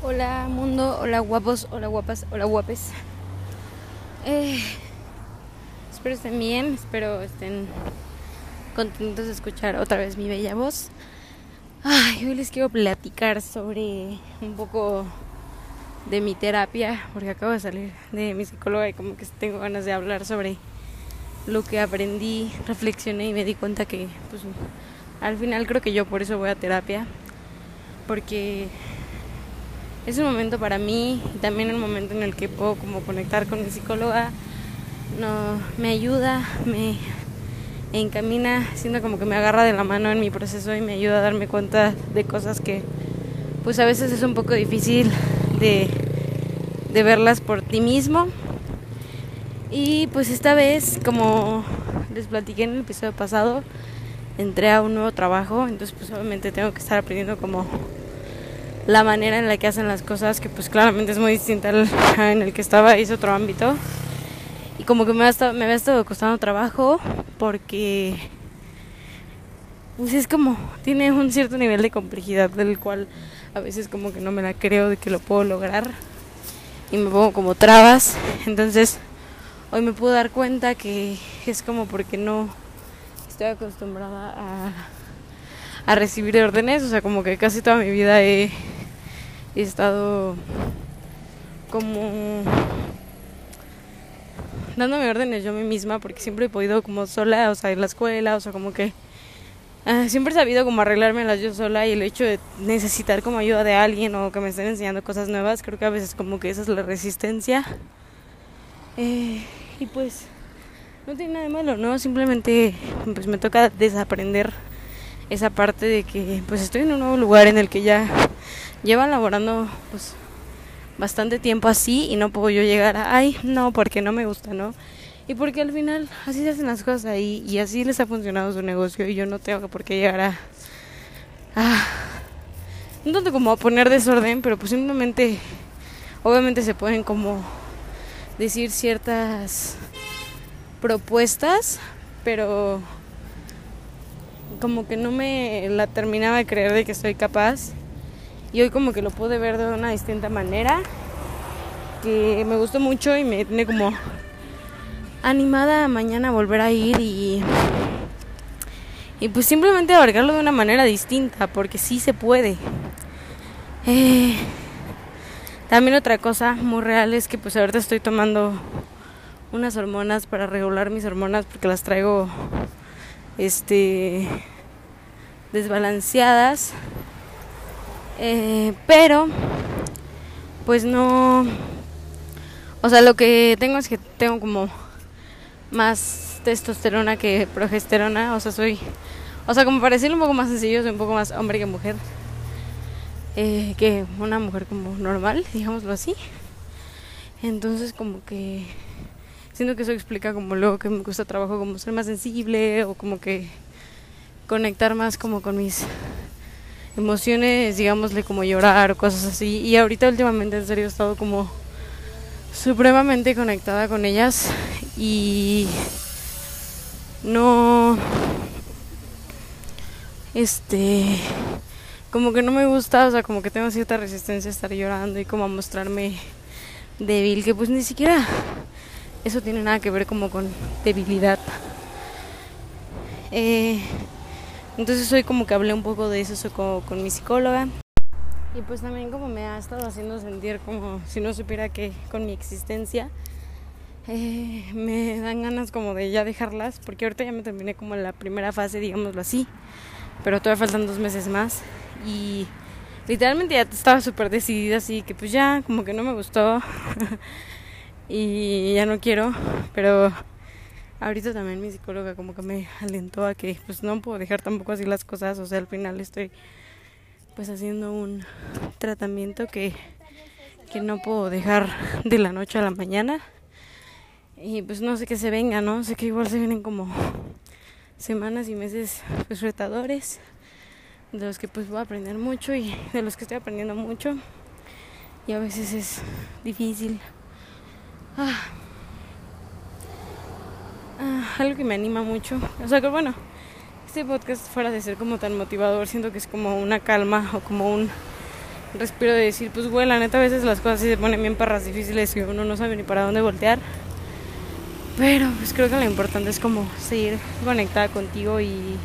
Hola mundo, hola guapos, hola guapas, hola guapes. Eh, espero estén bien, espero estén contentos de escuchar otra vez mi bella voz. Ay, hoy les quiero platicar sobre un poco de mi terapia, porque acabo de salir de mi psicóloga y como que tengo ganas de hablar sobre lo que aprendí, reflexioné y me di cuenta que pues al final creo que yo por eso voy a terapia, porque es un momento para mí y también un momento en el que puedo como conectar con mi psicóloga. No, me ayuda, me encamina, siento como que me agarra de la mano en mi proceso y me ayuda a darme cuenta de cosas que pues a veces es un poco difícil de, de verlas por ti mismo. Y pues esta vez, como les platiqué en el episodio pasado, entré a un nuevo trabajo, entonces pues obviamente tengo que estar aprendiendo como la manera en la que hacen las cosas, que pues claramente es muy distinta al en el que estaba, es otro ámbito. Y como que me ha estado, me había estado costando trabajo porque pues es como, tiene un cierto nivel de complejidad del cual a veces como que no me la creo de que lo puedo lograr y me pongo como trabas. Entonces hoy me puedo dar cuenta que es como porque no estoy acostumbrada a, a recibir órdenes, o sea, como que casi toda mi vida he he estado como dándome órdenes yo a misma porque siempre he podido como sola, o sea, en la escuela, o sea, como que uh, siempre he sabido como arreglármelas yo sola y el hecho de necesitar como ayuda de alguien o que me estén enseñando cosas nuevas, creo que a veces como que esa es la resistencia. Eh, y pues no tiene nada de malo, ¿no? Simplemente pues me toca desaprender esa parte de que pues estoy en un nuevo lugar en el que ya llevan laborando pues bastante tiempo así y no puedo yo llegar a, ay, no, porque no me gusta, ¿no? Y porque al final así se hacen las cosas ahí y así les ha funcionado su negocio y yo no tengo por qué llegar a, a no tanto como a poner desorden, pero pues simplemente, obviamente se pueden como decir ciertas propuestas, pero como que no me la terminaba de creer de que soy capaz y hoy como que lo pude ver de una distinta manera que me gustó mucho y me tiene como animada mañana a volver a ir y y pues simplemente abarcarlo de una manera distinta porque sí se puede. Eh, también otra cosa muy real es que pues ahorita estoy tomando unas hormonas para regular mis hormonas porque las traigo este desbalanceadas eh, pero, pues no. O sea, lo que tengo es que tengo como más testosterona que progesterona. O sea, soy. O sea, como para decirlo un poco más sencillo, soy un poco más hombre que mujer. Eh, que una mujer como normal, digámoslo así. Entonces, como que. Siento que eso explica como luego que me gusta trabajo como ser más sensible o como que conectar más como con mis emociones, digámosle como llorar o cosas así. Y ahorita últimamente en serio he estado como supremamente conectada con ellas y no este como que no me gusta, o sea, como que tengo cierta resistencia a estar llorando y como a mostrarme débil, que pues ni siquiera eso tiene nada que ver como con debilidad. Eh, entonces hoy como que hablé un poco de eso con, con mi psicóloga. Y pues también como me ha estado haciendo sentir como si no supiera que con mi existencia eh, me dan ganas como de ya dejarlas, porque ahorita ya me terminé como la primera fase, digámoslo así, pero todavía faltan dos meses más y literalmente ya estaba súper decidida así que pues ya como que no me gustó y ya no quiero, pero ahorita también mi psicóloga como que me alentó a que pues no puedo dejar tampoco así las cosas, o sea, al final estoy pues haciendo un tratamiento que, que no puedo dejar de la noche a la mañana. Y pues no sé qué se venga, ¿no? Sé que igual se vienen como semanas y meses pues retadores, de los que pues voy a aprender mucho y de los que estoy aprendiendo mucho. Y a veces es difícil. Ah algo que me anima mucho. O sea que bueno, este podcast fuera de ser como tan motivador, siento que es como una calma o como un respiro de decir, pues güey, la neta a veces las cosas sí se ponen bien parras difíciles y uno no sabe ni para dónde voltear. Pero pues creo que lo importante es como seguir conectada contigo y,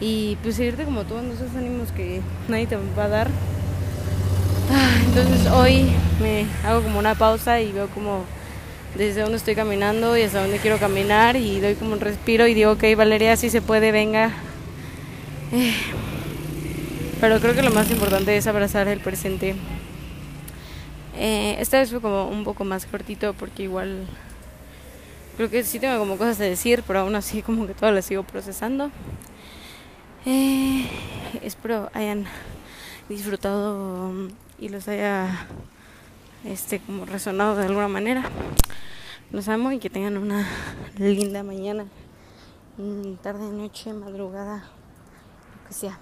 y pues seguirte como tú en esos ánimos que nadie te va a dar. Ah, entonces hoy me hago como una pausa y veo como desde dónde estoy caminando y hasta dónde quiero caminar y doy como un respiro y digo, ok Valeria, si se puede, venga. Eh, pero creo que lo más importante es abrazar el presente. Eh, esta vez fue como un poco más cortito porque igual creo que sí tengo como cosas de decir, pero aún así como que todo las sigo procesando. Eh, espero hayan disfrutado y los haya este como resonado de alguna manera. Los amo y que tengan una linda mañana, tarde, noche, madrugada, lo que sea.